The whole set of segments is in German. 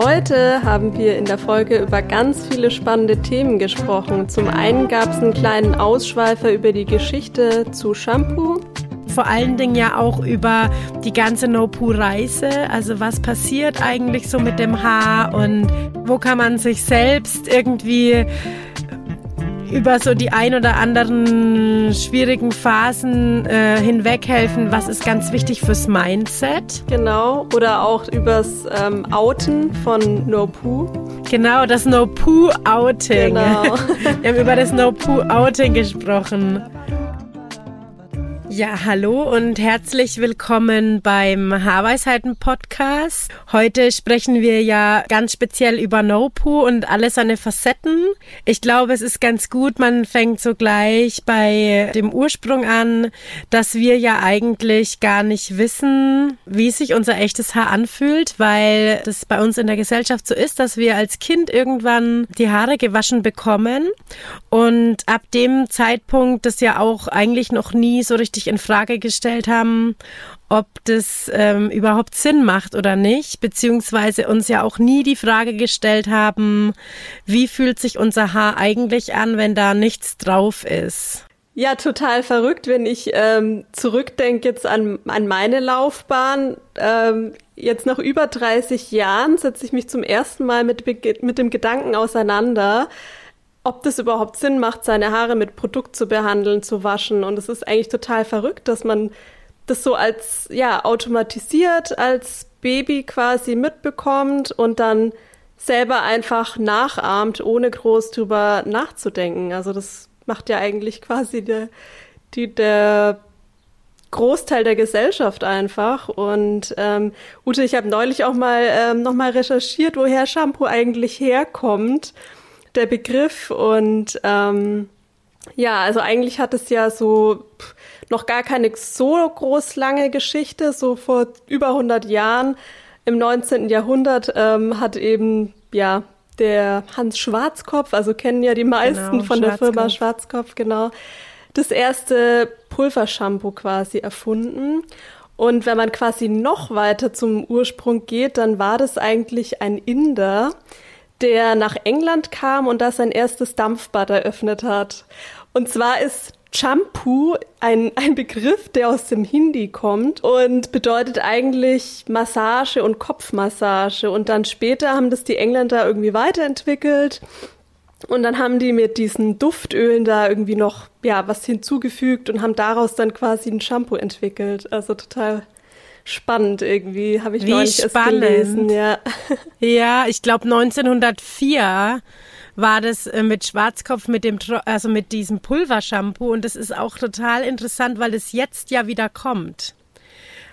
Heute haben wir in der Folge über ganz viele spannende Themen gesprochen. Zum einen gab es einen kleinen Ausschweifer über die Geschichte zu Shampoo. Vor allen Dingen ja auch über die ganze No-Poo-Reise. Also was passiert eigentlich so mit dem Haar und wo kann man sich selbst irgendwie über so die ein oder anderen schwierigen Phasen äh, hinweg helfen. Was ist ganz wichtig fürs Mindset? Genau. Oder auch übers ähm, Outen von No Poo. Genau, das No Poo Outing. Genau. Wir haben über das No Poo Outing gesprochen. Ja, hallo und herzlich willkommen beim Haarweisheiten Podcast. Heute sprechen wir ja ganz speziell über No-Poo und alle seine Facetten. Ich glaube, es ist ganz gut, man fängt so gleich bei dem Ursprung an, dass wir ja eigentlich gar nicht wissen, wie sich unser echtes Haar anfühlt, weil das bei uns in der Gesellschaft so ist, dass wir als Kind irgendwann die Haare gewaschen bekommen und ab dem Zeitpunkt das ja auch eigentlich noch nie so richtig in Frage gestellt haben, ob das ähm, überhaupt Sinn macht oder nicht, beziehungsweise uns ja auch nie die Frage gestellt haben, wie fühlt sich unser Haar eigentlich an, wenn da nichts drauf ist. Ja, total verrückt, wenn ich ähm, zurückdenke jetzt an, an meine Laufbahn. Ähm, jetzt nach über 30 Jahren setze ich mich zum ersten Mal mit, mit dem Gedanken auseinander, ob das überhaupt Sinn macht, seine Haare mit Produkt zu behandeln, zu waschen. Und es ist eigentlich total verrückt, dass man das so als, ja, automatisiert, als Baby quasi mitbekommt und dann selber einfach nachahmt, ohne groß drüber nachzudenken. Also das macht ja eigentlich quasi der, die, der Großteil der Gesellschaft einfach. Und ähm, Ute, ich habe neulich auch mal ähm, noch mal recherchiert, woher Shampoo eigentlich herkommt der Begriff. Und ähm, ja, also eigentlich hat es ja so noch gar keine so groß lange Geschichte. So vor über 100 Jahren im 19. Jahrhundert ähm, hat eben ja der Hans Schwarzkopf, also kennen ja die meisten genau, von der Firma Schwarzkopf, genau, das erste Pulvershampoo quasi erfunden. Und wenn man quasi noch weiter zum Ursprung geht, dann war das eigentlich ein Inder, der nach England kam und da sein erstes Dampfbad eröffnet hat. Und zwar ist Shampoo ein, ein Begriff, der aus dem Hindi kommt und bedeutet eigentlich Massage und Kopfmassage. Und dann später haben das die Engländer irgendwie weiterentwickelt. Und dann haben die mit diesen Duftölen da irgendwie noch, ja, was hinzugefügt und haben daraus dann quasi ein Shampoo entwickelt. Also total spannend irgendwie, habe ich Wie neulich spannend. erst gelesen. Ja, ja ich glaube 1904 war das äh, mit Schwarzkopf mit dem also mit diesem Pulvershampoo und das ist auch total interessant, weil es jetzt ja wieder kommt.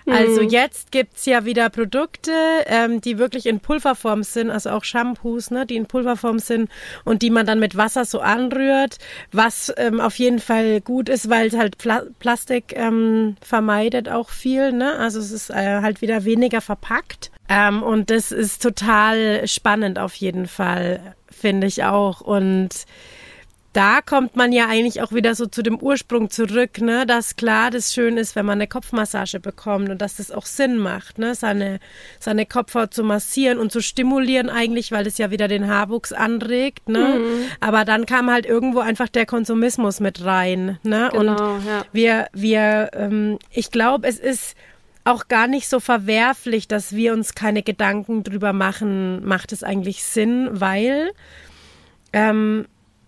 Also mhm. jetzt gibt's ja wieder Produkte, ähm, die wirklich in Pulverform sind, also auch Shampoos, ne, die in Pulverform sind und die man dann mit Wasser so anrührt, was ähm, auf jeden Fall gut ist, weil es halt Pla Plastik ähm, vermeidet auch viel. Ne? Also es ist äh, halt wieder weniger verpackt. Ähm, und das ist total spannend auf jeden Fall, finde ich auch. Und da kommt man ja eigentlich auch wieder so zu dem Ursprung zurück, ne, dass klar das schön ist, wenn man eine Kopfmassage bekommt und dass das auch Sinn macht, ne, seine, seine Kopfhaut zu massieren und zu stimulieren eigentlich, weil das ja wieder den Haarwuchs anregt, ne. Mhm. Aber dann kam halt irgendwo einfach der Konsumismus mit rein, ne. Genau, und ja. wir, wir, ähm, ich glaube, es ist auch gar nicht so verwerflich, dass wir uns keine Gedanken drüber machen, macht es eigentlich Sinn, weil ähm,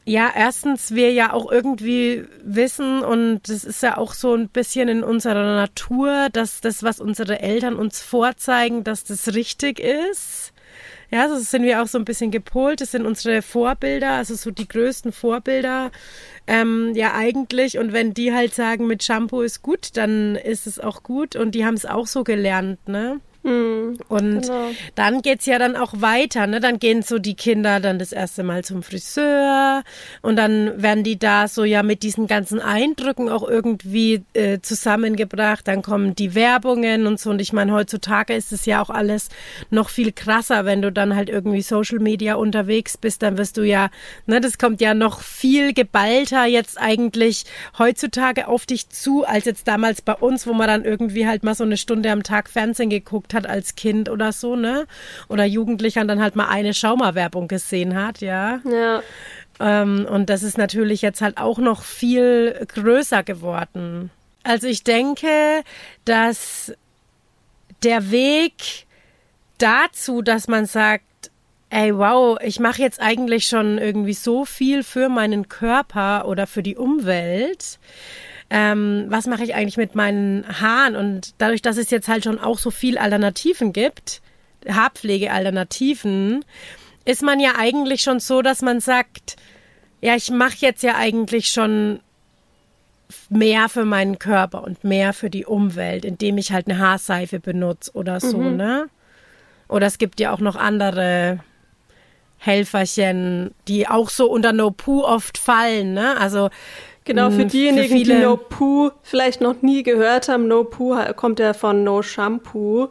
ja, erstens wir ja auch irgendwie wissen und das ist ja auch so ein bisschen in unserer Natur, dass das, was unsere Eltern uns vorzeigen, dass das richtig ist. Ja, so sind wir auch so ein bisschen gepolt. Das sind unsere Vorbilder, also so die größten Vorbilder. Ähm, ja, eigentlich. Und wenn die halt sagen, mit Shampoo ist gut, dann ist es auch gut. Und die haben es auch so gelernt, ne? Mhm, und genau. dann geht's ja dann auch weiter, ne? Dann gehen so die Kinder dann das erste Mal zum Friseur und dann werden die da so ja mit diesen ganzen Eindrücken auch irgendwie äh, zusammengebracht. Dann kommen die Werbungen und so. Und ich meine, heutzutage ist es ja auch alles noch viel krasser, wenn du dann halt irgendwie Social Media unterwegs bist, dann wirst du ja, ne, das kommt ja noch viel geballter jetzt eigentlich heutzutage auf dich zu, als jetzt damals bei uns, wo man dann irgendwie halt mal so eine Stunde am Tag Fernsehen geguckt hat hat als Kind oder so, ne? Oder Jugendlicher dann halt mal eine Schaumerwerbung gesehen hat, ja. Ja. Ähm, und das ist natürlich jetzt halt auch noch viel größer geworden. Also ich denke, dass der Weg dazu, dass man sagt, ey, wow, ich mache jetzt eigentlich schon irgendwie so viel für meinen Körper oder für die Umwelt, ähm, was mache ich eigentlich mit meinen Haaren? Und dadurch, dass es jetzt halt schon auch so viel Alternativen gibt, Haarpflegealternativen, ist man ja eigentlich schon so, dass man sagt, ja, ich mache jetzt ja eigentlich schon mehr für meinen Körper und mehr für die Umwelt, indem ich halt eine Haarseife benutze oder so, mhm. ne? Oder es gibt ja auch noch andere Helferchen, die auch so unter No Poo oft fallen, ne? Also Genau, für hm, diejenigen, für die No Poo vielleicht noch nie gehört haben, No Poo kommt ja von No Shampoo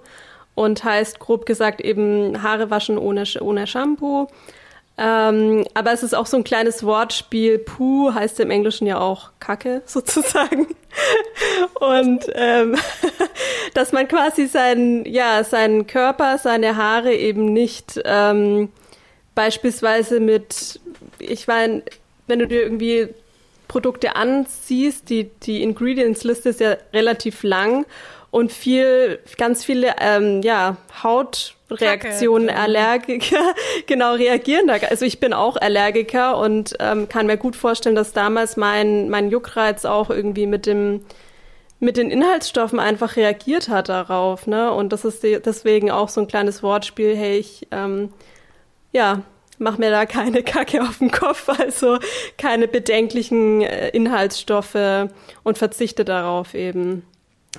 und heißt grob gesagt eben Haare waschen ohne, ohne Shampoo. Ähm, aber es ist auch so ein kleines Wortspiel. Poo heißt im Englischen ja auch Kacke sozusagen. Und ähm, dass man quasi seinen, ja, seinen Körper, seine Haare eben nicht ähm, beispielsweise mit, ich meine, wenn du dir irgendwie Produkte ansiehst, die, die Ingredients-Liste ist ja relativ lang und viel, ganz viele, ähm, ja, Hautreaktionen, Kacke. Allergiker, genau, reagieren da. Also ich bin auch Allergiker und ähm, kann mir gut vorstellen, dass damals mein, mein Juckreiz auch irgendwie mit dem, mit den Inhaltsstoffen einfach reagiert hat darauf, ne? Und das ist deswegen auch so ein kleines Wortspiel, hey, ich, ähm, ja, mach mir da keine Kacke auf den Kopf, also keine bedenklichen äh, Inhaltsstoffe und verzichte darauf eben.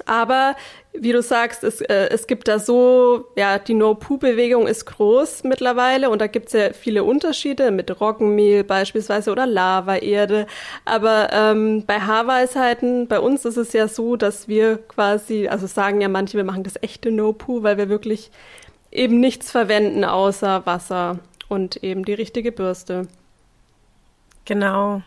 Aber wie du sagst, es, äh, es gibt da so, ja, die No-Poo-Bewegung ist groß mittlerweile und da gibt es ja viele Unterschiede mit Roggenmehl beispielsweise oder Lavaerde. Aber ähm, bei Haarweisheiten, bei uns ist es ja so, dass wir quasi, also sagen ja manche, wir machen das echte No-Poo, weil wir wirklich eben nichts verwenden außer Wasser und eben die richtige Bürste. Genau.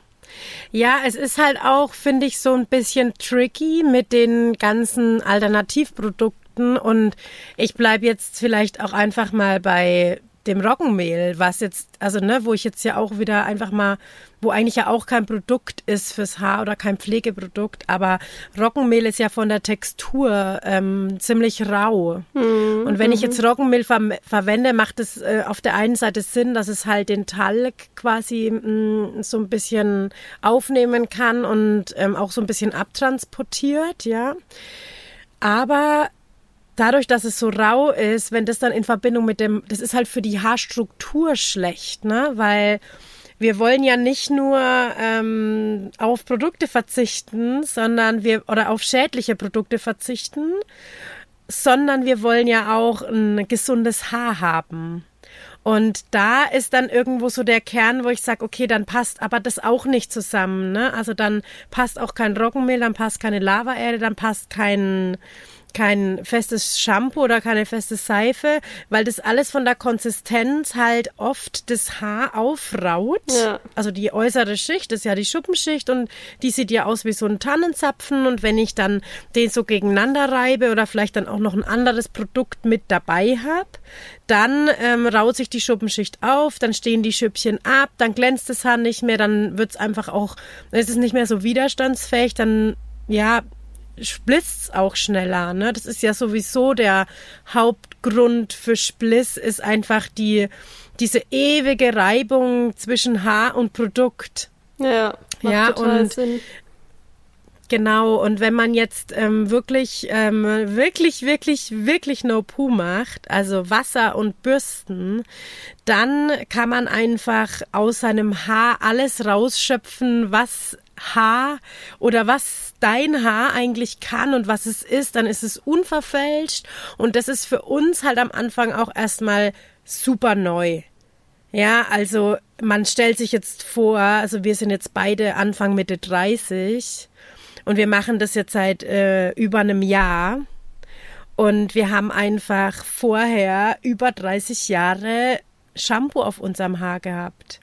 Ja, es ist halt auch, finde ich, so ein bisschen tricky mit den ganzen Alternativprodukten und ich bleibe jetzt vielleicht auch einfach mal bei dem Roggenmehl, was jetzt, also ne, wo ich jetzt ja auch wieder einfach mal, wo eigentlich ja auch kein Produkt ist fürs Haar oder kein Pflegeprodukt, aber Roggenmehl ist ja von der Textur ähm, ziemlich rau. Mhm. Und wenn ich jetzt mhm. Roggenmehl ver verwende, macht es äh, auf der einen Seite Sinn, dass es halt den Talg quasi mh, mm, so ein bisschen aufnehmen kann und ähm, auch so ein bisschen abtransportiert, ja. Aber dadurch, dass es so rau ist, wenn das dann in Verbindung mit dem, das ist halt für die Haarstruktur schlecht, ne? Weil wir wollen ja nicht nur ähm, auf Produkte verzichten, sondern wir oder auf schädliche Produkte verzichten, sondern wir wollen ja auch ein gesundes Haar haben. Und da ist dann irgendwo so der Kern, wo ich sage, okay, dann passt aber das auch nicht zusammen. Ne? Also dann passt auch kein Roggenmehl, dann passt keine Lavaerde, dann passt kein kein festes Shampoo oder keine feste Seife, weil das alles von der Konsistenz halt oft das Haar aufraut. Ja. Also die äußere Schicht ist ja die Schuppenschicht und die sieht ja aus wie so ein Tannenzapfen und wenn ich dann den so gegeneinander reibe oder vielleicht dann auch noch ein anderes Produkt mit dabei habe, dann ähm, raut sich die Schuppenschicht auf, dann stehen die Schüppchen ab, dann glänzt das Haar nicht mehr, dann wird es einfach auch, ist es nicht mehr so widerstandsfähig, dann ja, splitzt auch schneller. Ne? Das ist ja sowieso der Hauptgrund für Spliss, ist einfach die, diese ewige Reibung zwischen Haar und Produkt. Ja, macht ja, total und Sinn. Genau, und wenn man jetzt ähm, wirklich, ähm, wirklich, wirklich, wirklich No-Poo macht, also Wasser und Bürsten, dann kann man einfach aus seinem Haar alles rausschöpfen, was Haar oder was dein Haar eigentlich kann und was es ist, dann ist es unverfälscht und das ist für uns halt am Anfang auch erstmal super neu. Ja, also man stellt sich jetzt vor, also wir sind jetzt beide Anfang Mitte 30 und wir machen das jetzt seit äh, über einem Jahr. Und wir haben einfach vorher über 30 Jahre Shampoo auf unserem Haar gehabt.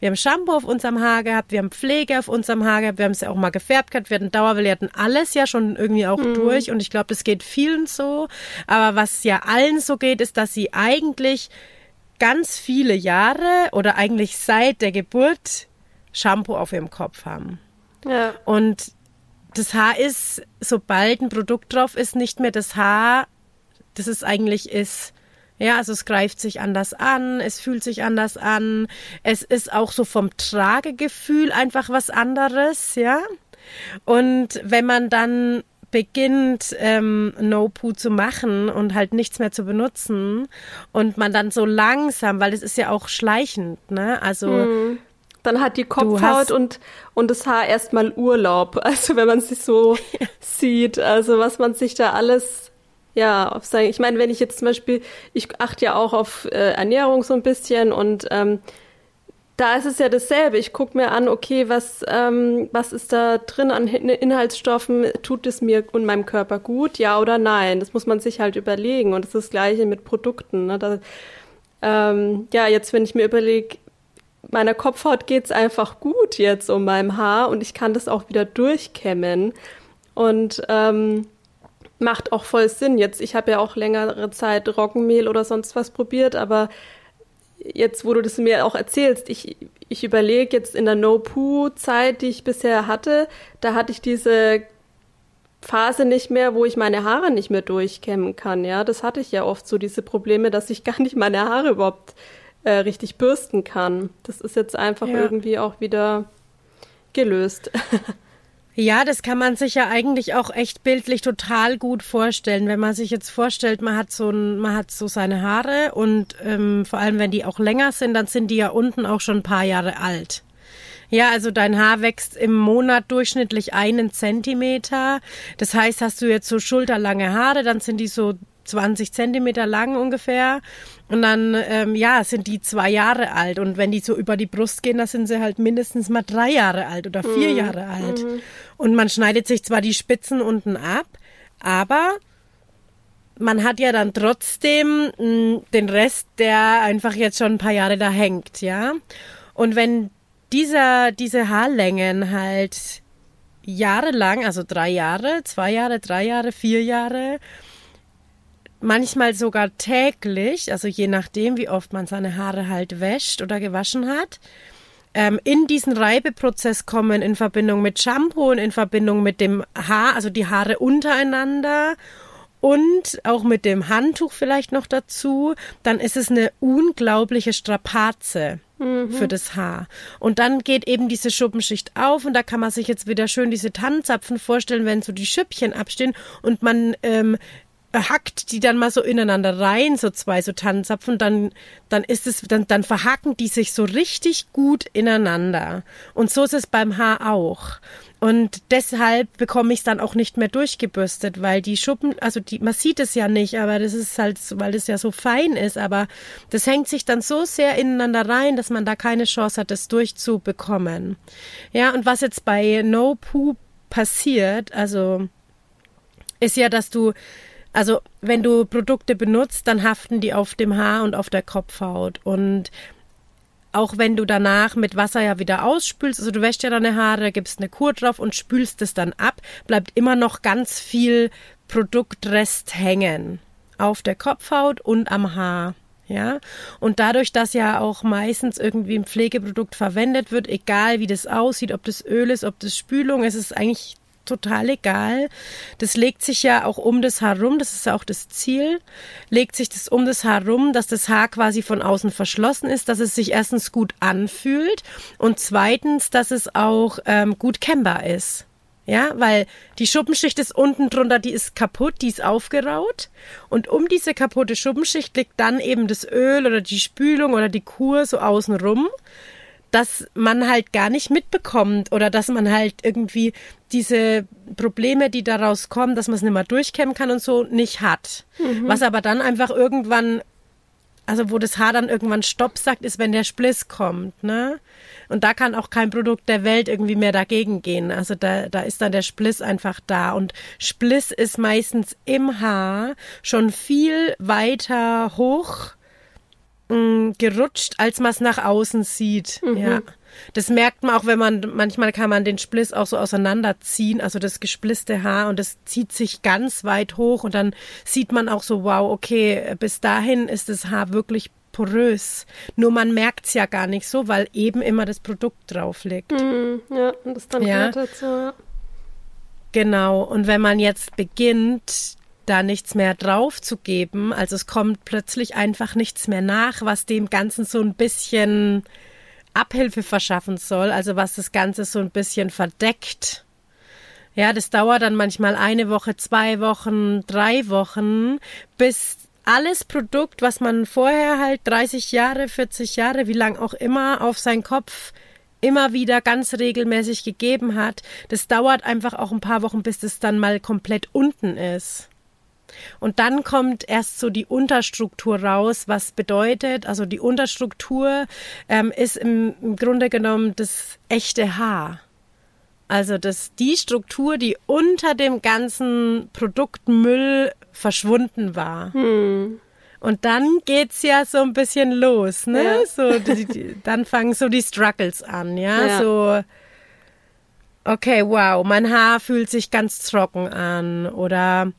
Wir haben Shampoo auf unserem Haar gehabt, wir haben Pflege auf unserem Haar gehabt, wir haben es ja auch mal gefärbt gehabt, wir hatten Dauer, wir hatten alles ja schon irgendwie auch mhm. durch und ich glaube, das geht vielen so. Aber was ja allen so geht, ist, dass sie eigentlich ganz viele Jahre oder eigentlich seit der Geburt Shampoo auf ihrem Kopf haben. Ja. Und das Haar ist, sobald ein Produkt drauf ist, nicht mehr das Haar, das es eigentlich ist. Ja, also es greift sich anders an, es fühlt sich anders an, es ist auch so vom Tragegefühl einfach was anderes, ja. Und wenn man dann beginnt, ähm, No-Poo zu machen und halt nichts mehr zu benutzen und man dann so langsam, weil es ist ja auch schleichend, ne? Also hm. Dann hat die Kopfhaut und, und das Haar erstmal Urlaub. Also wenn man sich so sieht, also was man sich da alles, ja, auf sein, ich meine, wenn ich jetzt zum Beispiel, ich achte ja auch auf äh, Ernährung so ein bisschen und ähm, da ist es ja dasselbe. Ich gucke mir an, okay, was, ähm, was ist da drin an Inhaltsstoffen? Tut es mir und meinem Körper gut, ja oder nein? Das muss man sich halt überlegen. Und das ist das Gleiche mit Produkten. Ne? Da, ähm, ja, jetzt, wenn ich mir überlege, meiner Kopfhaut geht's einfach gut jetzt um meinem Haar und ich kann das auch wieder durchkämmen. Und ähm, macht auch voll Sinn. Jetzt, ich habe ja auch längere Zeit Roggenmehl oder sonst was probiert, aber jetzt, wo du das mir auch erzählst, ich, ich überlege jetzt in der No-Poo-Zeit, die ich bisher hatte, da hatte ich diese Phase nicht mehr, wo ich meine Haare nicht mehr durchkämmen kann. Ja, das hatte ich ja oft so diese Probleme, dass ich gar nicht meine Haare überhaupt äh, richtig bürsten kann. Das ist jetzt einfach ja. irgendwie auch wieder gelöst. Ja, das kann man sich ja eigentlich auch echt bildlich total gut vorstellen, wenn man sich jetzt vorstellt, man hat so ein, man hat so seine Haare und ähm, vor allem wenn die auch länger sind, dann sind die ja unten auch schon ein paar Jahre alt. Ja, also dein Haar wächst im Monat durchschnittlich einen Zentimeter. Das heißt, hast du jetzt so schulterlange Haare, dann sind die so 20 Zentimeter lang ungefähr. Und dann, ähm, ja, sind die zwei Jahre alt. Und wenn die so über die Brust gehen, dann sind sie halt mindestens mal drei Jahre alt oder vier mhm. Jahre alt. Mhm. Und man schneidet sich zwar die Spitzen unten ab, aber man hat ja dann trotzdem mh, hm, den Rest, der einfach jetzt schon ein paar Jahre da hängt, ja. Und wenn dieser, diese Haarlängen halt jahrelang, also drei Jahre, zwei Jahre, drei Jahre, vier Jahre, manchmal sogar täglich, also je nachdem, wie oft man seine Haare halt wäscht oder gewaschen hat, ähm, in diesen Reibeprozess kommen in Verbindung mit Shampoo und in Verbindung mit dem Haar, also die Haare untereinander und auch mit dem Handtuch vielleicht noch dazu, dann ist es eine unglaubliche Strapaze. Mhm. für das Haar. Und dann geht eben diese Schuppenschicht auf und da kann man sich jetzt wieder schön diese Tannenzapfen vorstellen, wenn so die Schüppchen abstehen und man ähm, hackt die dann mal so ineinander rein, so zwei so Tannenzapfen, dann, dann ist es, dann, dann verhacken die sich so richtig gut ineinander. Und so ist es beim Haar auch. Und deshalb bekomme ich es dann auch nicht mehr durchgebürstet, weil die Schuppen, also die, man sieht es ja nicht, aber das ist halt, weil das ja so fein ist, aber das hängt sich dann so sehr ineinander rein, dass man da keine Chance hat, das durchzubekommen. Ja, und was jetzt bei No Poo passiert, also, ist ja, dass du also wenn du Produkte benutzt, dann haften die auf dem Haar und auf der Kopfhaut. Und auch wenn du danach mit Wasser ja wieder ausspülst, also du wäschst ja deine Haare, gibst eine Kur drauf und spülst es dann ab, bleibt immer noch ganz viel Produktrest hängen. Auf der Kopfhaut und am Haar. Ja, und dadurch, dass ja auch meistens irgendwie ein Pflegeprodukt verwendet wird, egal wie das aussieht, ob das Öl ist, ob das Spülung ist, ist eigentlich total egal. Das legt sich ja auch um das Haar rum, das ist ja auch das Ziel. Legt sich das um das Haar rum, dass das Haar quasi von außen verschlossen ist, dass es sich erstens gut anfühlt und zweitens, dass es auch ähm, gut kennbar ist. Ja, weil die Schuppenschicht ist unten drunter, die ist kaputt, die ist aufgeraut. Und um diese kaputte Schuppenschicht liegt dann eben das Öl oder die Spülung oder die Kur so außen rum dass man halt gar nicht mitbekommt oder dass man halt irgendwie diese Probleme, die daraus kommen, dass man es nicht mehr durchkämmen kann und so, nicht hat. Mhm. Was aber dann einfach irgendwann, also wo das Haar dann irgendwann Stopp sagt, ist, wenn der Spliss kommt, ne? Und da kann auch kein Produkt der Welt irgendwie mehr dagegen gehen. Also da, da ist dann der Spliss einfach da. Und Spliss ist meistens im Haar schon viel weiter hoch mh, mm, gerutscht, als man es nach außen sieht. Mhm. Ja. Das merkt man auch, wenn man, manchmal kann man den Spliss auch so auseinanderziehen, also das gesplisste Haar und das zieht sich ganz weit hoch und dann sieht man auch so, wow, okay, bis dahin ist das Haar wirklich porös. Nur man merkt es ja gar nicht so, weil eben immer das Produkt drauf liegt. Mhm, ja, und das dann ja. ja. Genau, und wenn man jetzt beginnt, da nichts mehr drauf zu geben, also es kommt plötzlich einfach nichts mehr nach, was dem Ganzen so ein bisschen Abhilfe verschaffen soll, also was das Ganze so ein bisschen verdeckt. Ja, das dauert dann manchmal eine Woche, zwei Wochen, drei Wochen, bis alles Produkt, was man vorher halt 30 Jahre, 40 Jahre, wie lang auch immer, auf seinen Kopf immer wieder ganz regelmäßig gegeben hat, das dauert einfach auch ein paar Wochen, bis das dann mal komplett unten ist. Und dann kommt erst so die Unterstruktur raus, was bedeutet, also die Unterstruktur ähm, ist im, im Grunde genommen das echte Haar. Also das, die Struktur, die unter dem ganzen Produktmüll verschwunden war. Hm. Und dann geht's ja so ein bisschen los, ne? Ja. So, die, die, dann fangen so die Struggles an, ja? ja? So, okay, wow, mein Haar fühlt sich ganz trocken an oder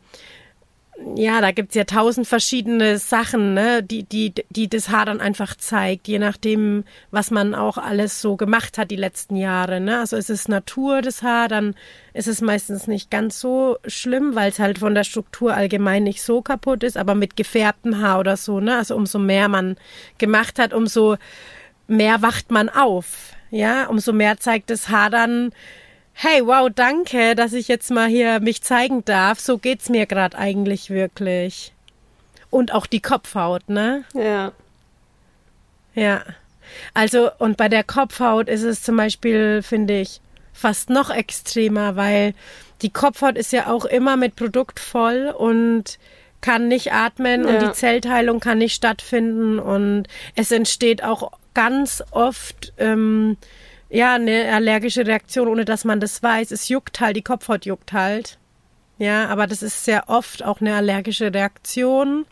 ja, da gibt's ja tausend verschiedene Sachen, ne, die, die, die das Haar dann einfach zeigt, je nachdem, was man auch alles so gemacht hat die letzten Jahre. Ne? Also ist es Natur, das Haar, dann ist es meistens nicht ganz so schlimm, weil es halt von der Struktur allgemein nicht so kaputt ist, aber mit gefärbtem Haar oder so, ne? Also umso mehr man gemacht hat, umso mehr wacht man auf. Ja, umso mehr zeigt das Haar dann, hey, wow, danke, dass ich jetzt mal hier mich zeigen darf. So geht's mir gerade eigentlich wirklich. Und auch die Kopfhaut, ne? Ja. Ja. Also, und bei der Kopfhaut ist es zum Beispiel, finde ich, fast noch extremer, weil die Kopfhaut ist ja auch immer mit Produkt voll und kann nicht atmen ja. und die Zellteilung kann nicht stattfinden und es entsteht auch ganz oft ähm, ja, eine allergische Reaktion, ohne dass man das weiß. Es juckt halt, die Kopfhaut juckt halt. Ja, aber das ist sehr oft auch eine allergische Reaktion.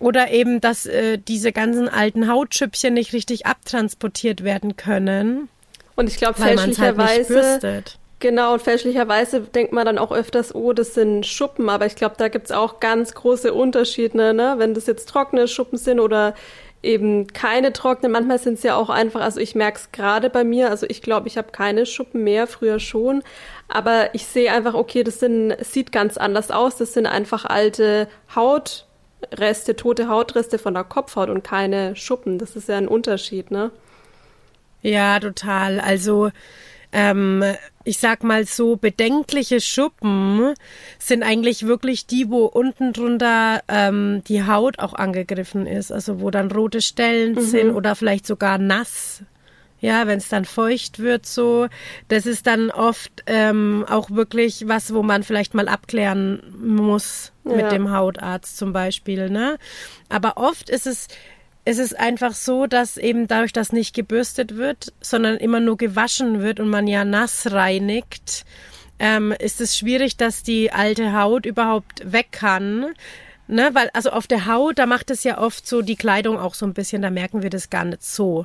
Oder eben, dass äh, diese ganzen alten Hautschüppchen nicht richtig abtransportiert werden können. Und ich glaube, halt fälschlicherweise. Halt genau, und fälschlicherweise denkt man dann auch öfters, oh, das sind Schuppen. Aber ich glaube, da gibt's auch ganz große Unterschiede, ne? Wenn das jetzt trockene Schuppen sind oder eben keine trockenen. Manchmal sind es ja auch einfach, also ich merke es gerade bei mir, also ich glaube, ich habe keine Schuppen mehr, früher schon. Aber ich sehe einfach, okay, das sind, sieht ganz anders aus. Das sind einfach alte Hautreste, tote Hautreste von der Kopfhaut und keine Schuppen. Das ist ja ein Unterschied, ne? Ja, total. Also ähm, ich sag mal so, bedenkliche Schuppen sind eigentlich wirklich die, wo unten drunter ähm, die Haut auch angegriffen ist, also wo dann rote Stellen mhm. sind oder vielleicht sogar nass. Ja, wenn es dann feucht wird, so, das ist dann oft ähm, auch wirklich was, wo man vielleicht mal abklären muss ja. mit dem Hautarzt zum Beispiel, ne? Aber oft ist es es ist einfach so, dass eben dadurch, dass nicht gebürstet wird, sondern immer nur gewaschen wird und man ja nass reinigt, ähm, ist es schwierig, dass die alte Haut überhaupt weg kann. Ne, weil, also auf der Haut, da macht es ja oft so die Kleidung auch so ein bisschen, da merken wir das gar nicht so.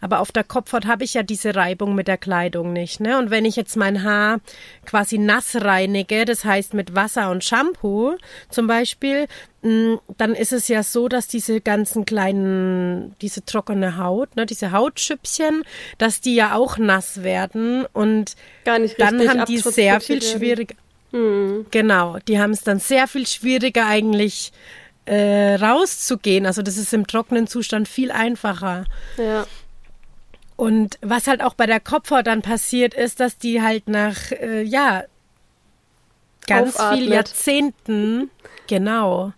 Aber auf der Kopfhaut habe ich ja diese Reibung mit der Kleidung nicht. Ne? Und wenn ich jetzt mein Haar quasi nass reinige, das heißt mit Wasser und Shampoo zum Beispiel, mm, dann ist es ja so, dass diese ganzen kleinen, diese trockene Haut, ne, diese Hautschüppchen, dass die ja auch nass werden und dann haben die sehr viel schwieriger. Hm. Genau, die haben es dann sehr viel schwieriger eigentlich äh, rauszugehen. Also das ist im trockenen Zustand viel einfacher. Ja. Und was halt auch bei der Kopfhaut dann passiert ist, dass die halt nach, äh, ja, ganz vielen Jahrzehnten, genau,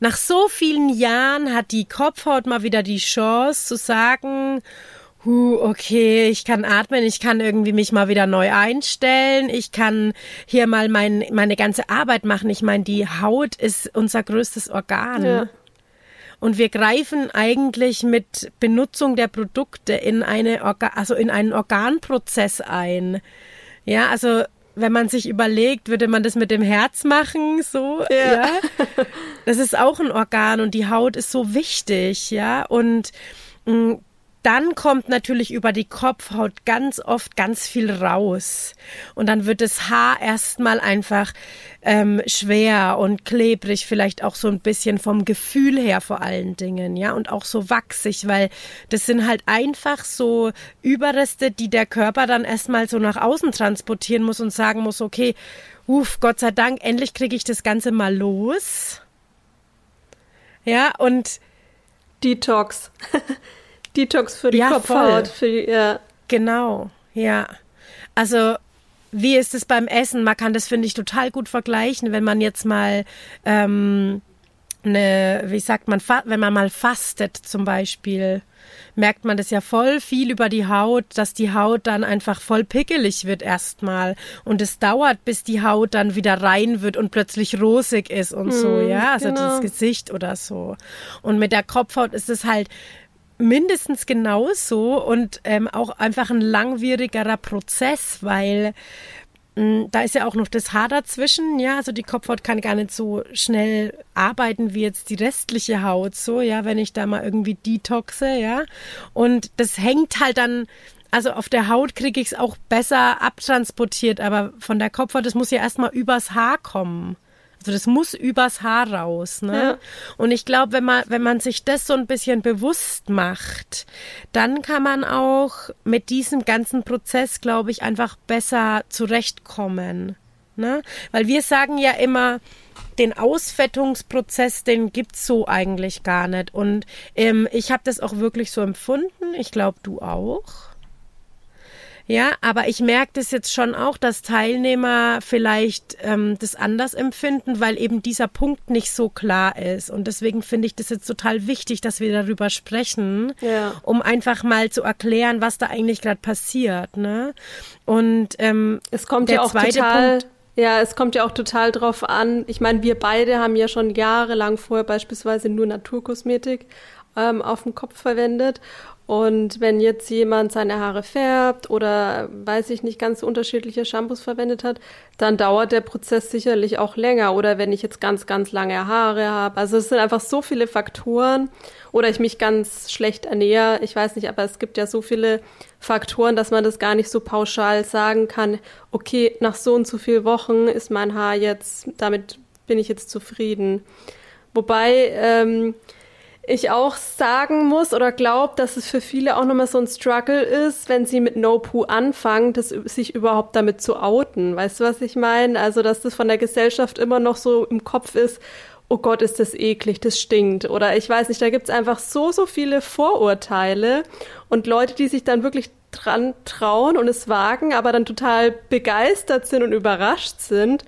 nach so vielen Jahren hat die Kopfhaut mal wieder die Chance zu sagen, huh, okay, ich kann atmen, ich kann irgendwie mich mal wieder neu einstellen, ich kann hier mal mein, meine ganze Arbeit machen. Ich meine, die Haut ist unser größtes Organ. Ja. Und wir greifen eigentlich mit Benutzung der Produkte in eine Orga also in einen Organprozess ein. Ja, also wenn man sich überlegt, würde man das mit dem Herz machen, so, ja. ja. Das ist auch ein Organ und die Haut ist so wichtig, ja. Und mh, mm, dann kommt natürlich über die Kopfhaut ganz oft ganz viel raus. Und dann wird das Haar erstmal einfach ähm, schwer und klebrig, vielleicht auch so ein bisschen vom Gefühl her vor allen Dingen, ja, und auch so wachsig, weil das sind halt einfach so Überreste, die der Körper dann erstmal so nach außen transportieren muss und sagen muss, okay, uff, Gott sei Dank, endlich kriege ich das Ganze mal los. Ja, und Detox. Detox für die ja, Kopfhaut. Für die, ja. Genau, ja. Also wie ist es beim Essen? Man kann das, finde ich, total gut vergleichen, wenn man jetzt mal ähm, eine, wie sagt man, wenn man mal fastet zum Beispiel, merkt man das ja voll viel über die Haut, dass die Haut dann einfach voll pickelig wird erstmal. Und es dauert, bis die Haut dann wieder rein wird und plötzlich rosig ist und so, mm, ja, also genau. das Gesicht oder so. Und mit der Kopfhaut ist es halt mindestens genauso und ähm, auch einfach ein langwierigerer Prozess, weil hm, da ist ja auch noch das Haar dazwischen, ja, also die Kopfhaut kann gar nicht so schnell arbeiten wie jetzt die restliche Haut, so, ja, wenn ich da mal irgendwie detoxe, ja, und das hängt halt dann also auf der Haut kriege ich es auch besser abtransportiert, aber von der Kopfhaut, das muss ja erstmal übers Haar kommen. Also das muss übers Haar raus. Ne? Ja. Und ich glaube, wenn man, wenn man sich das so ein bisschen bewusst macht, dann kann man auch mit diesem ganzen Prozess, glaube ich, einfach besser zurechtkommen. Ne? Weil wir sagen ja immer, den Ausfettungsprozess, den gibt's so eigentlich gar nicht. Und ähm, ich habe das auch wirklich so empfunden. Ich glaube, du auch. Ja, aber ich merke das jetzt schon auch, dass Teilnehmer vielleicht ähm, das anders empfinden, weil eben dieser Punkt nicht so klar ist. Und deswegen finde ich das jetzt total wichtig, dass wir darüber sprechen, ja. um einfach mal zu erklären, was da eigentlich gerade passiert. Ne? Und ähm, es kommt ja auch total. Punkt, ja, es kommt ja auch total drauf an. Ich meine, wir beide haben ja schon jahrelang vorher beispielsweise nur Naturkosmetik ähm, auf dem Kopf verwendet. Und wenn jetzt jemand seine Haare färbt oder weiß ich nicht, ganz unterschiedliche Shampoos verwendet hat, dann dauert der Prozess sicherlich auch länger. Oder wenn ich jetzt ganz, ganz lange Haare habe. Also es sind einfach so viele Faktoren. Oder ich mich ganz schlecht ernähre. Ich weiß nicht, aber es gibt ja so viele Faktoren, dass man das gar nicht so pauschal sagen kann. Okay, nach so und so vielen Wochen ist mein Haar jetzt, damit bin ich jetzt zufrieden. Wobei, ähm, ich auch sagen muss oder glaube, dass es für viele auch nochmal so ein Struggle ist, wenn sie mit No Poo anfangen, das, sich überhaupt damit zu outen. Weißt du, was ich meine? Also, dass das von der Gesellschaft immer noch so im Kopf ist, oh Gott, ist das eklig, das stinkt. Oder ich weiß nicht, da gibt's einfach so, so viele Vorurteile und Leute, die sich dann wirklich dran trauen und es wagen, aber dann total begeistert sind und überrascht sind.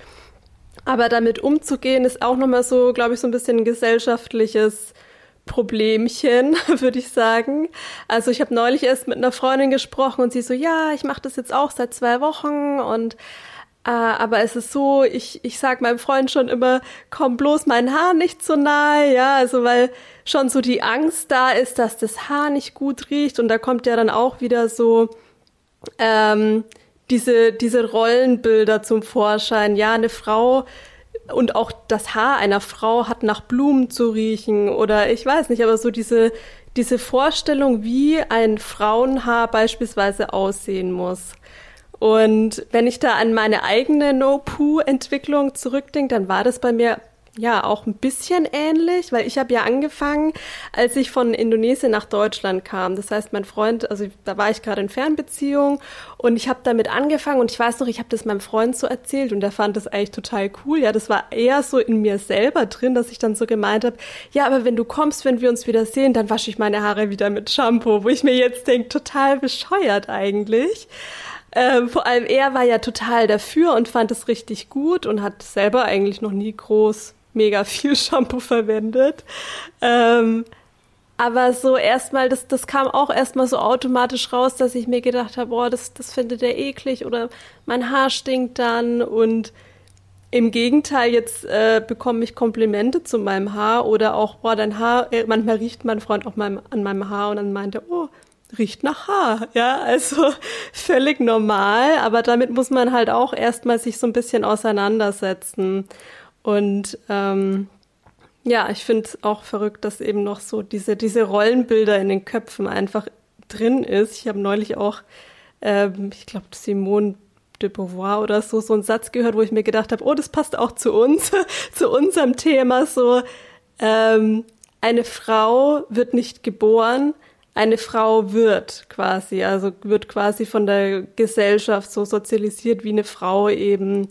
Aber damit umzugehen, ist auch nochmal so, glaube ich, so ein bisschen gesellschaftliches Problemchen, würde ich sagen. Also ich habe neulich erst mit einer Freundin gesprochen und sie so, ja, ich mache das jetzt auch seit zwei Wochen und äh, aber es ist so, ich, ich sag meinem Freund schon immer, komm bloß mein Haar nicht so nahe, ja, also weil schon so die Angst da ist, dass das Haar nicht gut riecht und da kommt ja dann auch wieder so ähm, diese, diese Rollenbilder zum Vorschein. Ja, eine Frau und auch das Haar einer Frau hat nach Blumen zu riechen oder ich weiß nicht, aber so diese, diese Vorstellung, wie ein Frauenhaar beispielsweise aussehen muss. Und wenn ich da an meine eigene No-Poo-Entwicklung zurückdenke, dann war das bei mir ja auch ein bisschen ähnlich, weil ich habe ja angefangen, als ich von Indonesien nach Deutschland kam. Das heißt, mein Freund, also da war ich gerade in Fernbeziehung und ich habe damit angefangen und ich weiß noch, ich habe das meinem Freund so erzählt und der fand das eigentlich total cool. Ja, das war eher so in mir selber drin, dass ich dann so gemeint habe, ja, aber wenn du kommst, wenn wir uns wieder sehen, dann wasche ich meine Haare wieder mit Shampoo, wo ich mir jetzt denke, total bescheuert eigentlich. Ähm, vor allem er war ja total dafür und fand es richtig gut und hat selber eigentlich noch nie groß mega viel Shampoo verwendet. Ähm, aber so erstmal, das, das kam auch erstmal so automatisch raus, dass ich mir gedacht habe, boah, das, das findet er eklig oder mein Haar stinkt dann und im Gegenteil, jetzt äh, bekomme ich Komplimente zu meinem Haar oder auch, boah, dein Haar, äh, manchmal riecht mein Freund auch mein, an meinem Haar und dann meint er, oh, riecht nach Haar. Ja, also völlig normal, aber damit muss man halt auch erstmal sich so ein bisschen auseinandersetzen. Und ähm, ja, ich finde es auch verrückt, dass eben noch so diese, diese Rollenbilder in den Köpfen einfach drin ist. Ich habe neulich auch, ähm, ich glaube, Simone de Beauvoir oder so, so einen Satz gehört, wo ich mir gedacht habe, oh, das passt auch zu uns, zu unserem Thema, so, ähm, eine Frau wird nicht geboren, eine Frau wird quasi, also wird quasi von der Gesellschaft so sozialisiert, wie eine Frau eben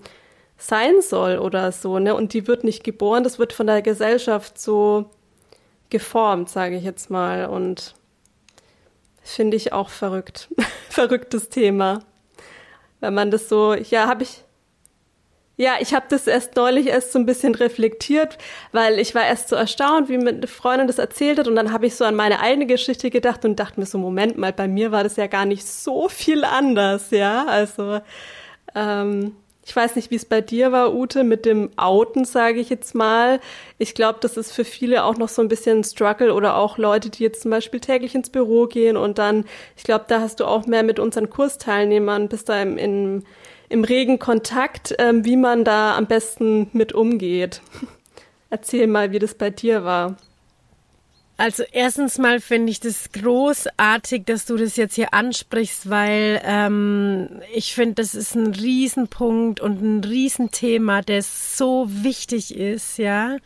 sein soll oder so, ne? Und die wird nicht geboren, das wird von der Gesellschaft so geformt, sage ich jetzt mal. Und finde ich auch verrückt. Verrücktes Thema wenn man das so, ja, habe ich, ja, ich habe das erst neulich erst so ein bisschen reflektiert, weil ich war erst so erstaunt, wie mir eine Freundin das erzählt hat und dann habe ich so an meine eigene Geschichte gedacht und dachte mir so, Moment mal, bei mir war das ja gar nicht so viel anders, ja, also ähm, ich weiß nicht, wie es bei dir war, Ute, mit dem Outen, sage ich jetzt mal. Ich glaube, das ist für viele auch noch so ein bisschen ein Struggle oder auch Leute, die jetzt zum Beispiel täglich ins Büro gehen und dann, ich glaube, da hast du auch mehr mit unseren Kursteilnehmern, bist da im, im, im regen Kontakt, ähm, wie man da am besten mit umgeht. Erzähl mal, wie das bei dir war. Also erstens mal finde ich das großartig, dass du das jetzt hier ansprichst, weil ähm, ich finde, das ist ein Riesenpunkt und ein Riesenthema, der so wichtig ist, ja.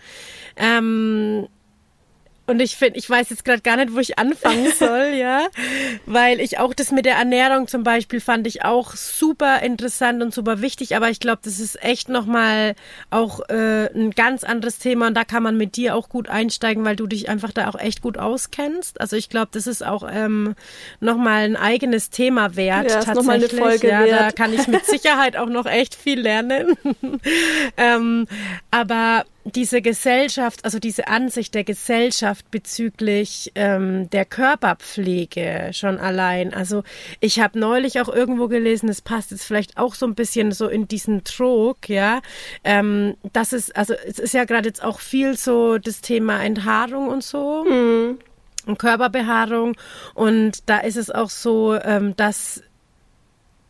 Ähm, und ich finde, ich weiß jetzt gerade gar nicht, wo ich anfangen soll, ja, weil ich auch das mit der Ernährung zum Beispiel fand ich auch super interessant und super wichtig, aber ich glaube, das ist echt nochmal auch äh, ein ganz anderes Thema und da kann man mit dir auch gut einsteigen, weil du dich einfach da auch echt gut auskennst. Also ich glaube, das ist auch ähm, nochmal ein eigenes Thema wert ja, tatsächlich. Noch mal eine Folge ja, wert. da kann ich mit Sicherheit auch noch echt viel lernen. ähm, aber diese Gesellschaft, also diese Ansicht der Gesellschaft bezüglich ähm, der Körperpflege schon allein. Also ich habe neulich auch irgendwo gelesen, es passt jetzt vielleicht auch so ein bisschen so in diesen Trog, ja. Ähm, das ist, also es ist ja gerade jetzt auch viel so das Thema Enthaarung und so. Mhm. Und Körperbehaarung. Und da ist es auch so, ähm, dass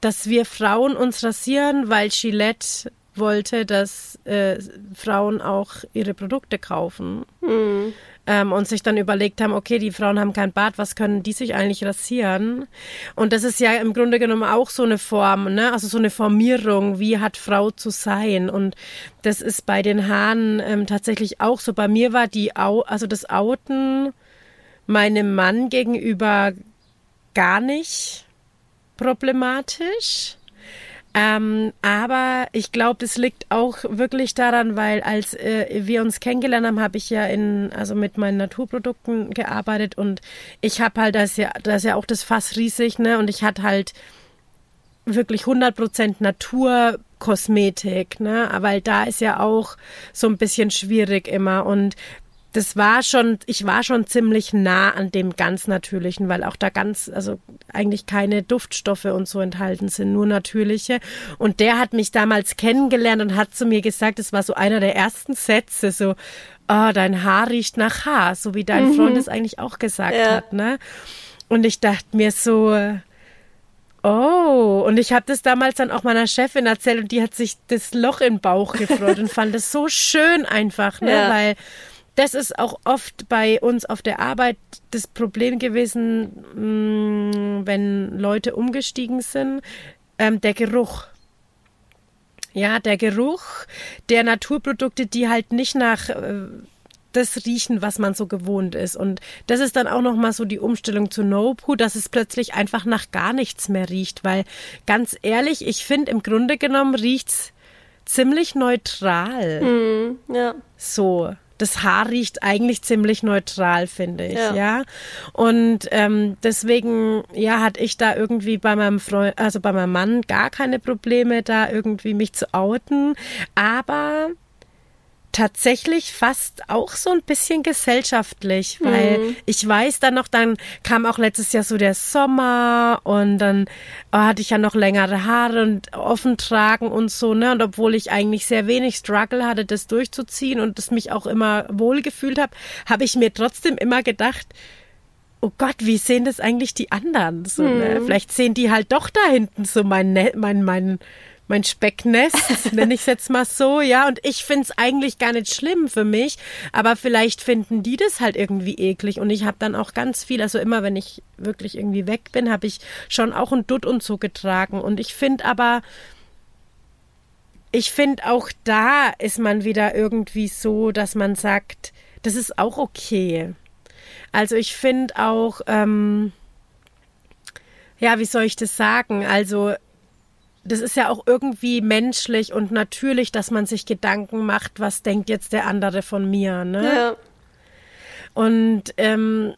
dass wir Frauen uns rasieren, weil Gillette wollte, dass äh, Frauen auch ihre Produkte kaufen. Mhm. Ähm, und sich dann überlegt haben, okay, die Frauen haben kein Bad, was können die sich eigentlich rasieren? Und das ist ja im Grunde genommen auch so eine Form, ne? also so eine Formierung, wie hat Frau zu sein? Und das ist bei den Haaren ähm, tatsächlich auch so. Bei mir war die, Au also das Outen meinem Mann gegenüber gar nicht problematisch. Ähm, aber ich glaube, das liegt auch wirklich daran, weil als äh, wir uns kennengelernt haben, habe ich ja in also mit meinen Naturprodukten gearbeitet und ich habe halt das ja das ja auch das Fass riesig, ne? Und ich hatte halt wirklich 100% Naturkosmetik, ne? Weil da ist ja auch so ein bisschen schwierig immer und das war schon, ich war schon ziemlich nah an dem ganz natürlichen, weil auch da ganz, also eigentlich keine Duftstoffe und so enthalten sind, nur natürliche. Und der hat mich damals kennengelernt und hat zu mir gesagt, es war so einer der ersten Sätze, so, oh, dein Haar riecht nach Haar, so wie dein mhm. Freund es eigentlich auch gesagt ja. hat, ne? Und ich dachte mir so, Oh, und ich habe das damals dann auch meiner Chefin erzählt und die hat sich das Loch im Bauch gefreut und fand es so schön einfach, ne? Ja. Weil das ist auch oft bei uns auf der Arbeit das Problem gewesen, mm, wenn Leute umgestiegen sind, ähm, der Geruch. Ja, der Geruch der Naturprodukte, die halt nicht nach äh, das riechen, was man so gewohnt ist. Und das ist dann auch nochmal so die Umstellung zu No-Poo, dass es plötzlich einfach nach gar nichts mehr riecht. Weil ganz ehrlich, ich finde, im Grunde genommen riecht's ziemlich neutral. Mm, ja. So das Haar riecht eigentlich ziemlich neutral, finde ich, ja. ja? Und ähm, deswegen, ja, hatte ich da irgendwie bei meinem Freund, also bei meinem Mann gar keine Probleme, da irgendwie mich zu outen. Aber tatsächlich fast auch so ein bisschen gesellschaftlich, weil mhm. ich weiß dann noch, dann kam auch letztes Jahr so der Sommer und dann oh, hatte ich ja noch längere Haare und offen tragen und so, ne? Und obwohl ich eigentlich sehr wenig Struggle hatte, das durchzuziehen und das mich auch immer wohlgefühlt habe, habe ich mir trotzdem immer gedacht, oh Gott, wie sehen das eigentlich die anderen? So, mhm. ne? Vielleicht sehen die halt doch da hinten so mein, ne-, mein, mein, mein Specknest, nenne ich es jetzt mal so, ja. Und ich finde es eigentlich gar nicht schlimm für mich, aber vielleicht finden die das halt irgendwie eklig. Und ich habe dann auch ganz viel, also immer wenn ich wirklich irgendwie weg bin, habe ich schon auch ein Dutt und so getragen. Und ich finde aber, ich finde auch da ist man wieder irgendwie so, dass man sagt, das ist auch okay. Also ich finde auch, ähm, ja, wie soll ich das sagen? Also das ist ja auch irgendwie menschlich und natürlich, dass man sich Gedanken macht, was denkt jetzt der andere von mir, ne? Ja. Und ähm,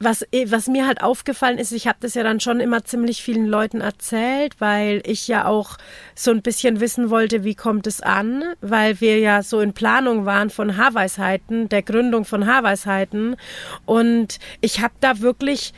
was, was mir halt aufgefallen ist, ich habe das ja dann schon immer ziemlich vielen Leuten erzählt, weil ich ja auch so ein bisschen wissen wollte, wie kommt es an, weil wir ja so in Planung waren von Haarweisheiten, der Gründung von Haarweisheiten. Und ich habe da wirklich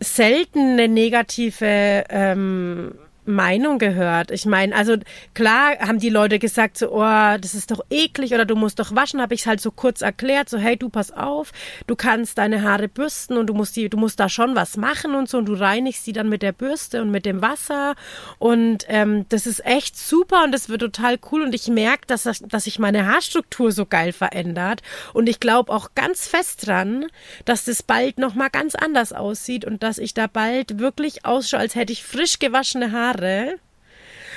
selten eine negative ähm, Meinung gehört. Ich meine, also klar haben die Leute gesagt, so, oh, das ist doch eklig oder du musst doch waschen, habe ich es halt so kurz erklärt, so, hey, du pass auf, du kannst deine Haare bürsten und du musst die, du musst da schon was machen und so und du reinigst sie dann mit der Bürste und mit dem Wasser und ähm, das ist echt super und das wird total cool und ich merke, dass, dass sich meine Haarstruktur so geil verändert und ich glaube auch ganz fest dran, dass das bald nochmal ganz anders aussieht und dass ich da bald wirklich ausschaue, als hätte ich frisch gewaschene Haare Jahre.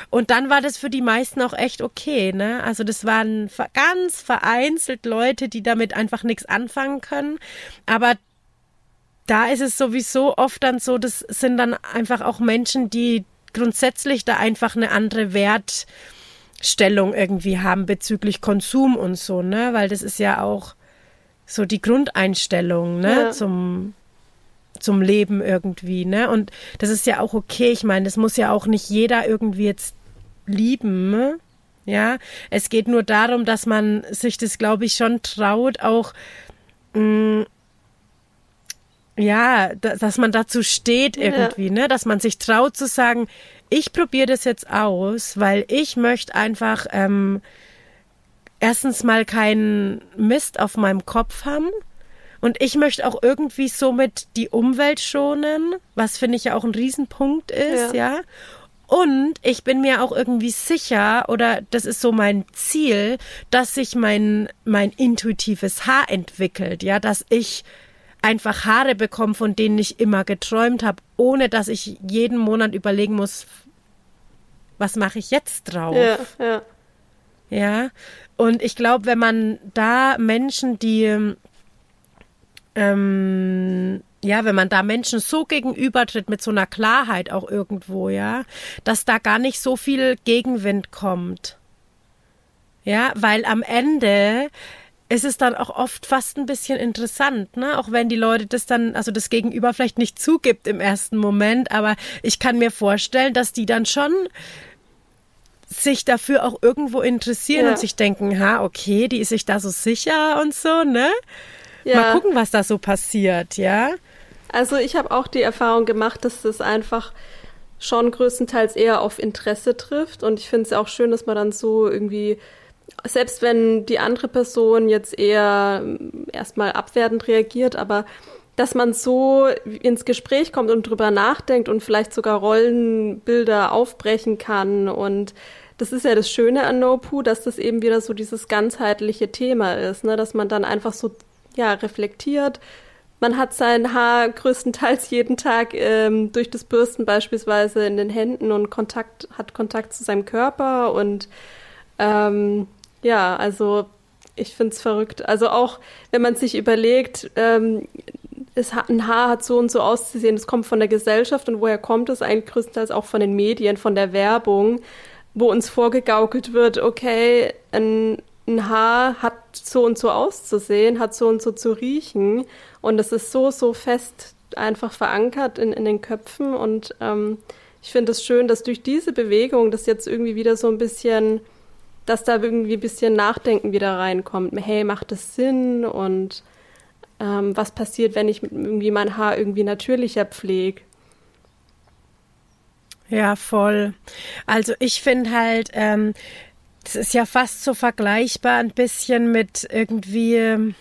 Und dann war das für die meisten auch echt okay, ne? Also das waren ganz vereinzelt Leute, die damit einfach nichts anfangen können. Aber da ist es sowieso oft dann so, das sind dann einfach auch Menschen, die grundsätzlich da einfach eine andere Wertstellung irgendwie haben bezüglich Konsum und so, ne? Weil das ist ja auch so die Grundeinstellung, ne? Ja. Zum zum Leben irgendwie, ne? Und das ist ja auch okay. Ich meine, das muss ja auch nicht jeder irgendwie jetzt lieben, ne? ja. Es geht nur darum, dass man sich das, glaube ich, schon traut, auch mh, mm, ja, dass man dazu steht irgendwie, ja. ne? Dass man sich traut zu sagen, ich probiere das jetzt aus, weil ich möchte einfach ähm, erstens mal keinen Mist auf meinem Kopf haben und ich möchte auch irgendwie somit die Umwelt schonen, was finde ich ja auch ein Riesenpunkt ist, ja. ja. Und ich bin mir auch irgendwie sicher, oder das ist so mein Ziel, dass sich mein, mein intuitives Haar entwickelt, ja, dass ich einfach Haare bekomme, von denen ich immer geträumt habe, ohne dass ich jeden Monat überlegen muss, was mache ich jetzt drauf? Ja, ja. Ja. Und ich glaube, wenn man da Menschen, die ähm, ja, wenn man da Menschen so gegenübertritt mit so einer Klarheit auch irgendwo, ja, dass da gar nicht so viel Gegenwind kommt. Ja, weil am Ende ist es dann auch oft fast ein bisschen interessant, ne? Auch wenn die Leute das dann, also das Gegenüber vielleicht nicht zugibt im ersten Moment, aber ich kann mir vorstellen, dass die dann schon sich dafür auch irgendwo interessieren ja. und sich denken, ha, okay, die ist sich da so sicher und so, ne? Ja. Mal gucken, was da so passiert, ja? Also ich habe auch die Erfahrung gemacht, dass das einfach schon größtenteils eher auf Interesse trifft. Und ich finde es auch schön, dass man dann so irgendwie, selbst wenn die andere Person jetzt eher ähm, erstmal abwertend reagiert, aber dass man so ins Gespräch kommt und drüber nachdenkt und vielleicht sogar Rollenbilder aufbrechen kann. Und das ist ja das Schöne an NoPu, dass das eben wieder so dieses ganzheitliche Thema ist, ne? dass man dann einfach so ja, reflektiert. Man hat sein Haar größtenteils jeden Tag ähm, durch das Bürsten beispielsweise in den Händen und Kontakt, hat Kontakt zu seinem Körper und ähm, ja, also ich finde es verrückt. Also auch wenn man sich überlegt, ähm, es hat, ein Haar hat so und so auszusehen, es kommt von der Gesellschaft und woher kommt es eigentlich größtenteils auch von den Medien, von der Werbung, wo uns vorgegaukelt wird, okay, ein ein Haar hat so und so auszusehen, hat so und so zu riechen. Und das ist so, so fest einfach verankert in, in den Köpfen. Und ähm, ich finde es schön, dass durch diese Bewegung das jetzt irgendwie wieder so ein bisschen dass da irgendwie ein bisschen Nachdenken wieder reinkommt. Hey, macht das Sinn? Und ähm, was passiert, wenn ich irgendwie mein Haar irgendwie natürlicher pflege? Ja, voll. Also ich finde halt, ähm, das ist ja fast so vergleichbar ein bisschen mit irgendwie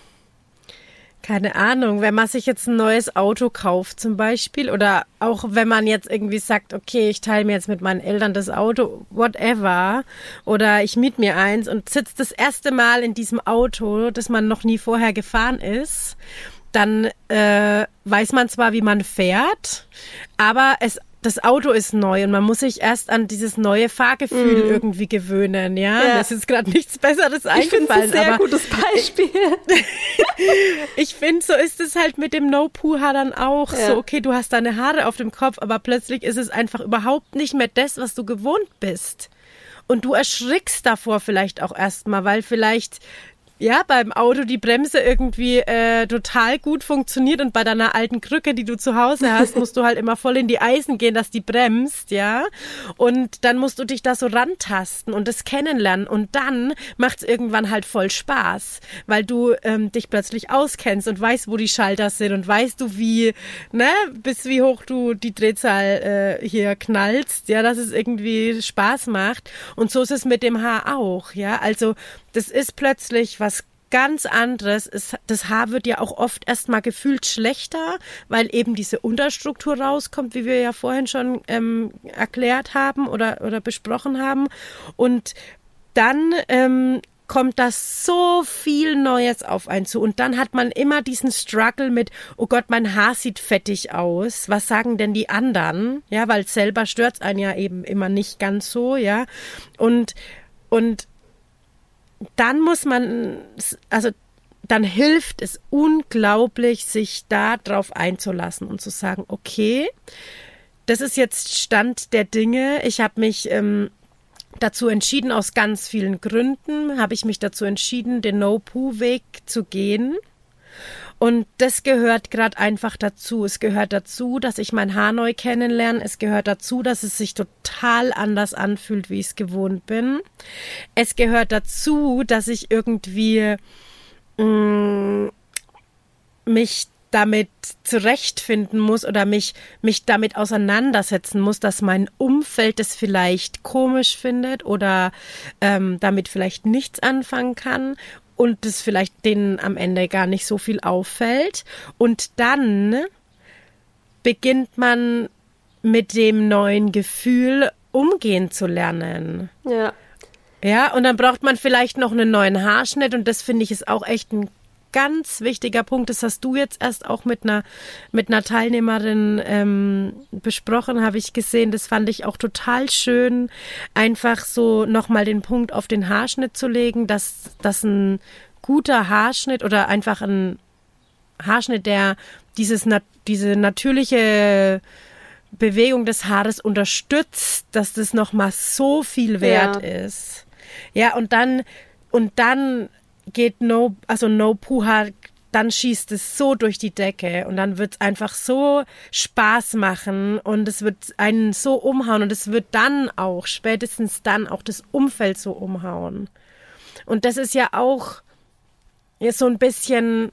keine Ahnung, wenn man sich jetzt ein neues Auto kauft zum Beispiel oder auch wenn man jetzt irgendwie sagt, okay, ich teile mir jetzt mit meinen Eltern das Auto, whatever, oder ich miet mir eins und sitze das erste Mal in diesem Auto, das man noch nie vorher gefahren ist, dann äh, weiß man zwar, wie man fährt, aber es das Auto ist neu und man muss sich erst an dieses neue Fahrgefühl mm. irgendwie gewöhnen, ja. ja. Das ist gerade nichts Besseres eingefallen. Ich finde ein sehr gutes Beispiel. ich finde, so ist es halt mit dem No-Poo-Haar dann auch. Ja. So, okay, du hast deine Haare auf dem Kopf, aber plötzlich ist es einfach überhaupt nicht mehr das, was du gewohnt bist. Und du erschrickst davor vielleicht auch erstmal, weil vielleicht ja, beim Auto die Bremse irgendwie äh, total gut funktioniert und bei deiner alten Krücke, die du zu Hause hast, musst du halt immer voll in die Eisen gehen, dass die bremst, ja. Und dann musst du dich da so rantasten und das kennenlernen und dann macht's irgendwann halt voll Spaß, weil du ähm, dich plötzlich auskennst und weißt, wo die Schalter sind und weißt du, wie, ne, bis wie hoch du die Drehzahl äh, hier knallst, ja, dass es irgendwie Spaß macht. Und so ist es mit dem Haar auch, ja. Also das ist plötzlich was ganz anderes. Es, das Haar wird ja auch oft erstmal gefühlt schlechter, weil eben diese Unterstruktur rauskommt, wie wir ja vorhin schon ähm, erklärt haben oder, oder besprochen haben. Und dann ähm, kommt das so viel Neues auf einen zu. Und dann hat man immer diesen Struggle mit, oh Gott, mein Haar sieht fettig aus. Was sagen denn die anderen? Ja, weil selber stört's einen ja eben immer nicht ganz so, ja. Und, und dann muss man, also dann hilft es unglaublich, sich da drauf einzulassen und zu sagen, okay, das ist jetzt Stand der Dinge. Ich habe mich ähm, dazu entschieden, aus ganz vielen Gründen, habe ich mich dazu entschieden, den No-Poo-Weg zu gehen. Und das gehört gerade einfach dazu. Es gehört dazu, dass ich mein Haar neu kennenlerne. Es gehört dazu, dass es sich total anders anfühlt, wie ich es gewohnt bin. Es gehört dazu, dass ich irgendwie mh, mm, mich damit zurechtfinden muss oder mich, mich damit auseinandersetzen muss, dass mein Umfeld es vielleicht komisch findet oder ähm, damit vielleicht nichts anfangen kann und es vielleicht denen am Ende gar nicht so viel auffällt. Und dann beginnt man mit dem neuen Gefühl umgehen zu lernen. Ja. Ja, und dann braucht man vielleicht noch einen neuen Haarschnitt und das finde ich ist auch echt ein ganz wichtiger Punkt. Das hast du jetzt erst auch mit einer, mit einer Teilnehmerin ähm, besprochen, habe ich gesehen. Das fand ich auch total schön, einfach so nochmal den Punkt auf den Haarschnitt zu legen, dass, dass ein guter Haarschnitt oder einfach ein Haarschnitt, der dieses, diese natürliche Bewegung des Haares unterstützt, dass das nochmal so viel wert ja. ist. Ja, und dann, und dann geht No, also No Puha, dann schießt es so durch die Decke und dann wird es einfach so Spaß machen und es wird einen so umhauen und es wird dann auch, spätestens dann auch das Umfeld so umhauen. Und das ist ja auch so ein bisschen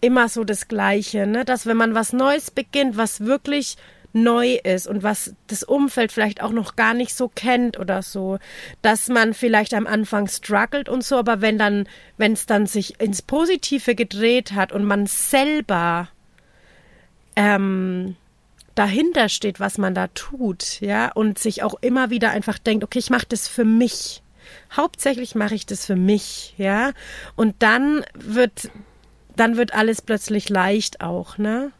immer so das Gleiche, ne? dass wenn man was Neues beginnt, was wirklich neu ist und was das Umfeld vielleicht auch noch gar nicht so kennt oder so, dass man vielleicht am Anfang struggelt und so, aber wenn dann, wenn es dann sich ins Positive gedreht hat und man selber ähm, dahinter steht, was man da tut, ja, und sich auch immer wieder einfach denkt, okay, ich mache das für mich. Hauptsächlich mache ich das für mich, ja. Und dann wird, dann wird alles plötzlich leicht auch, ne?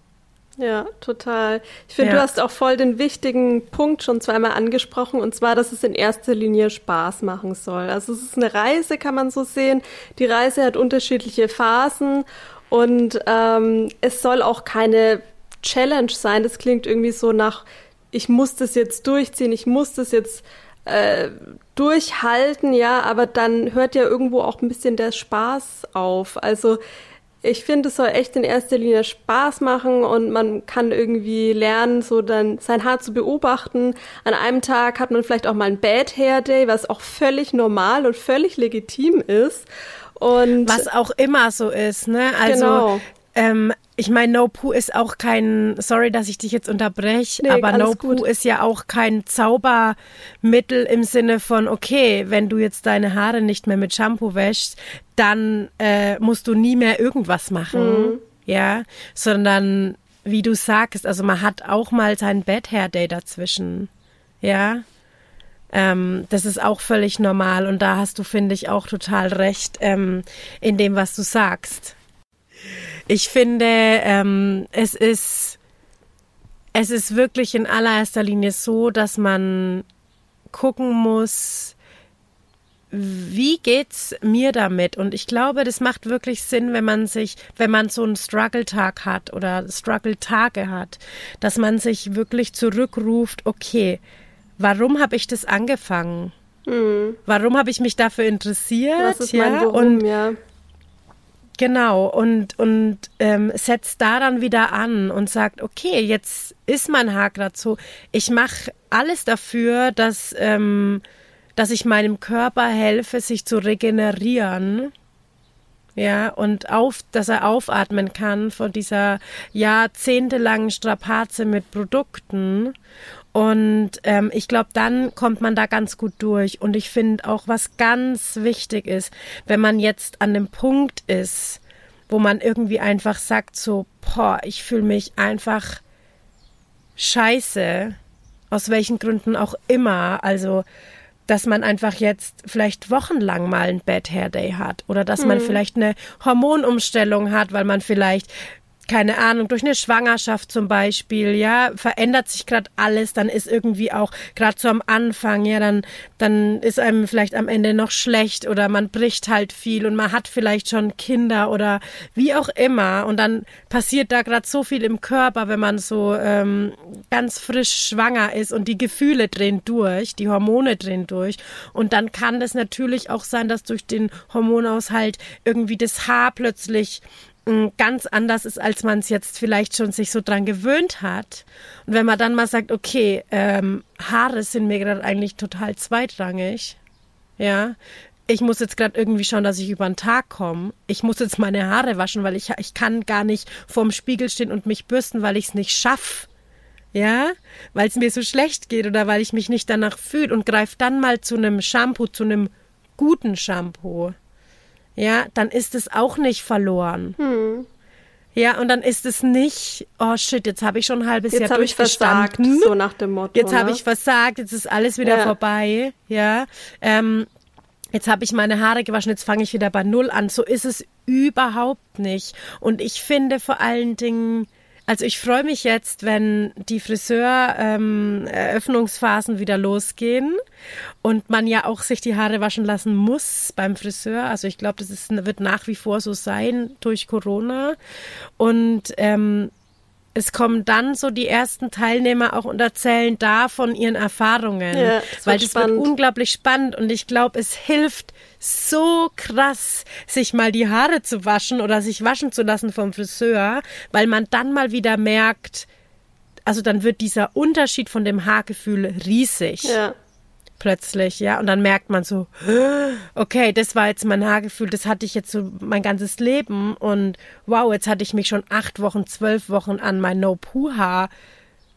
Ja, total. Ich finde, ja. du hast auch voll den wichtigen Punkt schon zweimal angesprochen, und zwar, dass es in erster Linie Spaß machen soll. Also es ist eine Reise, kann man so sehen. Die Reise hat unterschiedliche Phasen und ähm, es soll auch keine Challenge sein. Das klingt irgendwie so nach, ich muss das jetzt durchziehen, ich muss das jetzt äh, durchhalten, ja, aber dann hört ja irgendwo auch ein bisschen der Spaß auf. Also ich finde, es soll echt in erster Linie Spaß machen und man kann irgendwie lernen, so dann sein Haar zu beobachten. An einem Tag hat man vielleicht auch mal ein Bad Hair Day, was auch völlig normal und völlig legitim ist. Und was auch immer so ist, ne? Also genau. ähm, ich meine, No Poo ist auch kein, sorry, dass ich dich jetzt unterbreche, nee, aber No Poo ist ja auch kein Zaubermittel im Sinne von, okay, wenn du jetzt deine Haare nicht mehr mit Shampoo wäschst, dann äh, musst du nie mehr irgendwas machen, mhm. ja, sondern wie du sagst, also man hat auch mal sein Bad Hair Day dazwischen, ja. Ähm, das ist auch völlig normal und da hast du, finde ich, auch total recht ähm, in dem, was du sagst. Ich finde, ähm, es ist, es ist wirklich in allererster Linie so, dass man gucken muss, wie geht's mir damit? Und ich glaube, das macht wirklich Sinn, wenn man sich, wenn man so einen Struggle-Tag hat oder Struggle-Tage hat, dass man sich wirklich zurückruft, okay, warum habe ich das angefangen? Mhm. Warum habe ich mich dafür interessiert? Was ist ja? mein Warum, und, ja. Genau, und, und ähm, setzt daran wieder an und sagt, okay, jetzt ist mein gerade so. Ich mache alles dafür, dass, ähm, dass ich meinem Körper helfe, sich zu regenerieren. Ja, und auf, dass er aufatmen kann von dieser jahrzehntelangen Strapaze mit Produkten. Und ähm, ich glaube, dann kommt man da ganz gut durch. Und ich finde auch, was ganz wichtig ist, wenn man jetzt an dem Punkt ist, wo man irgendwie einfach sagt, so, boah, ich fühle mich einfach scheiße, aus welchen Gründen auch immer. Also, dass man einfach jetzt vielleicht wochenlang mal ein Bad Hair Day hat oder dass man mhm. vielleicht eine Hormonumstellung hat, weil man vielleicht keine Ahnung, durch eine Schwangerschaft zum Beispiel, ja, verändert sich gerade alles, dann ist irgendwie auch gerade so am Anfang, ja, dann, dann ist einem vielleicht am Ende noch schlecht oder man bricht halt viel und man hat vielleicht schon Kinder oder wie auch immer. Und dann passiert da gerade so viel im Körper, wenn man so ähm, ganz frisch schwanger ist und die Gefühle drehen durch, die Hormone drehen durch. Und dann kann das natürlich auch sein, dass durch den Hormonaushalt irgendwie das Haar plötzlich ganz anders ist, als man es jetzt vielleicht schon sich so dran gewöhnt hat. Und wenn man dann mal sagt, okay, ähm, Haare sind mir gerade eigentlich total zweitrangig, ja, ich muss jetzt gerade irgendwie schauen, dass ich über den Tag komme. Ich muss jetzt meine Haare waschen, weil ich, ich kann gar nicht vorm Spiegel stehen und mich bürsten, weil ich es nicht schaffe. Ja, weil es mir so schlecht geht oder weil ich mich nicht danach fühle und greife dann mal zu einem Shampoo, zu einem guten Shampoo ja, dann ist es auch nicht verloren. Hm. Ja, und dann ist es nicht, oh shit, jetzt habe ich schon ein halbes jetzt Jahr durchgestanden. Versagt, so nach dem Motto. Jetzt habe ne? ich versagt, jetzt ist alles wieder ja. vorbei. Ja, ähm, jetzt habe ich meine Haare gewaschen, jetzt fange ich wieder bei Null an. So ist es überhaupt nicht. Und ich finde vor allen Dingen, also ich freue mich jetzt, wenn die Friseur-Eröffnungsphasen ähm, wieder losgehen und man ja auch sich die Haare waschen lassen muss beim Friseur. Also ich glaube, das ist, wird nach wie vor so sein durch Corona. Und ähm, es kommen dann so die ersten Teilnehmer auch und erzählen da von ihren Erfahrungen. Ja, das weil das spannend. wird unglaublich spannend und ich glaube, es hilft so krass, sich mal die Haare zu waschen oder sich waschen zu lassen vom Friseur, weil man dann mal wieder merkt, also dann wird dieser Unterschied von dem Haargefühl riesig. Ja plötzlich, ja. Und dann merkt man so, okay, das war jetzt mein Haargefühl, das hatte ich jetzt so mein ganzes Leben. Und wow, jetzt hatte ich mich schon acht Wochen, zwölf Wochen an mein No-Poo-Haar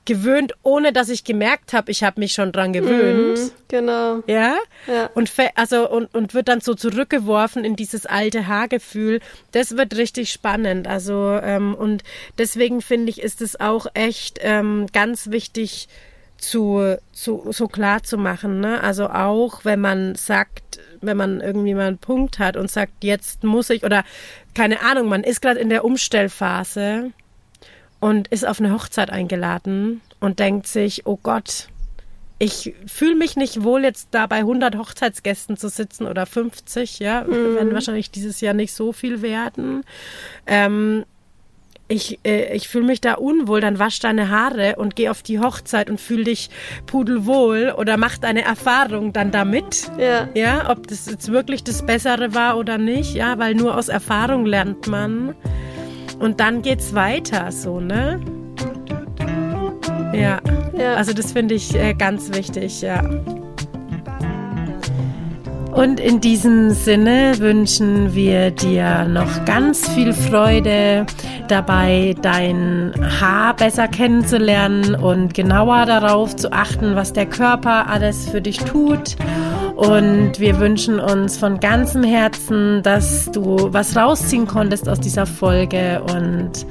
gewöhnt, ohne dass ich gemerkt habe, ich habe mich schon dran gewöhnt. Mm, genau. Ja? ja. Und also und, und wird dann so zurückgeworfen in dieses alte Haargefühl. Das wird richtig spannend. Also ähm, und deswegen finde ich, ist es auch echt ähm, ganz wichtig, zu, zu so klar zu machen. Ne? Also auch wenn man sagt, wenn man irgendwie mal einen Punkt hat und sagt, jetzt muss ich oder keine Ahnung, man ist gerade in der Umstellphase und ist auf eine Hochzeit eingeladen und denkt sich, oh Gott, ich fühle mich nicht wohl, jetzt da bei 100 Hochzeitsgästen zu sitzen oder 50, ja, mhm. werden wahrscheinlich dieses Jahr nicht so viel werden. Ähm, ich, äh, ich fühle mich da unwohl, dann wasch deine Haare und geh auf die Hochzeit und fühl dich pudelwohl oder mach deine Erfahrung dann damit. Ja. Ja, ob das jetzt wirklich das Bessere war oder nicht, ja, weil nur aus Erfahrung lernt man. Und dann geht's weiter, so, ne? Ja. ja. Also das finde ich äh, ganz wichtig, ja. Und in diesem Sinne wünschen wir dir noch ganz viel Freude dabei, dein Haar besser kennenzulernen und genauer darauf zu achten, was der Körper alles für dich tut. Und wir wünschen uns von ganzem Herzen, dass du was rausziehen konntest aus dieser Folge und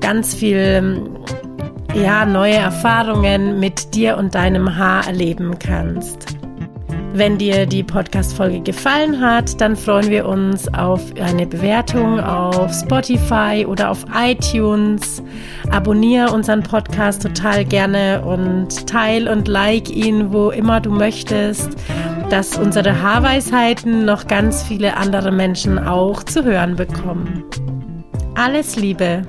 ganz viel ja, neue Erfahrungen mit dir und deinem Haar erleben kannst. Wenn dir die Podcast-Folge gefallen hat, dann freuen wir uns auf eine Bewertung auf Spotify oder auf iTunes. Abonniere unseren Podcast total gerne und teil und like ihn, wo immer du möchtest, dass unsere Haarweisheiten noch ganz viele andere Menschen auch zu hören bekommen. Alles Liebe!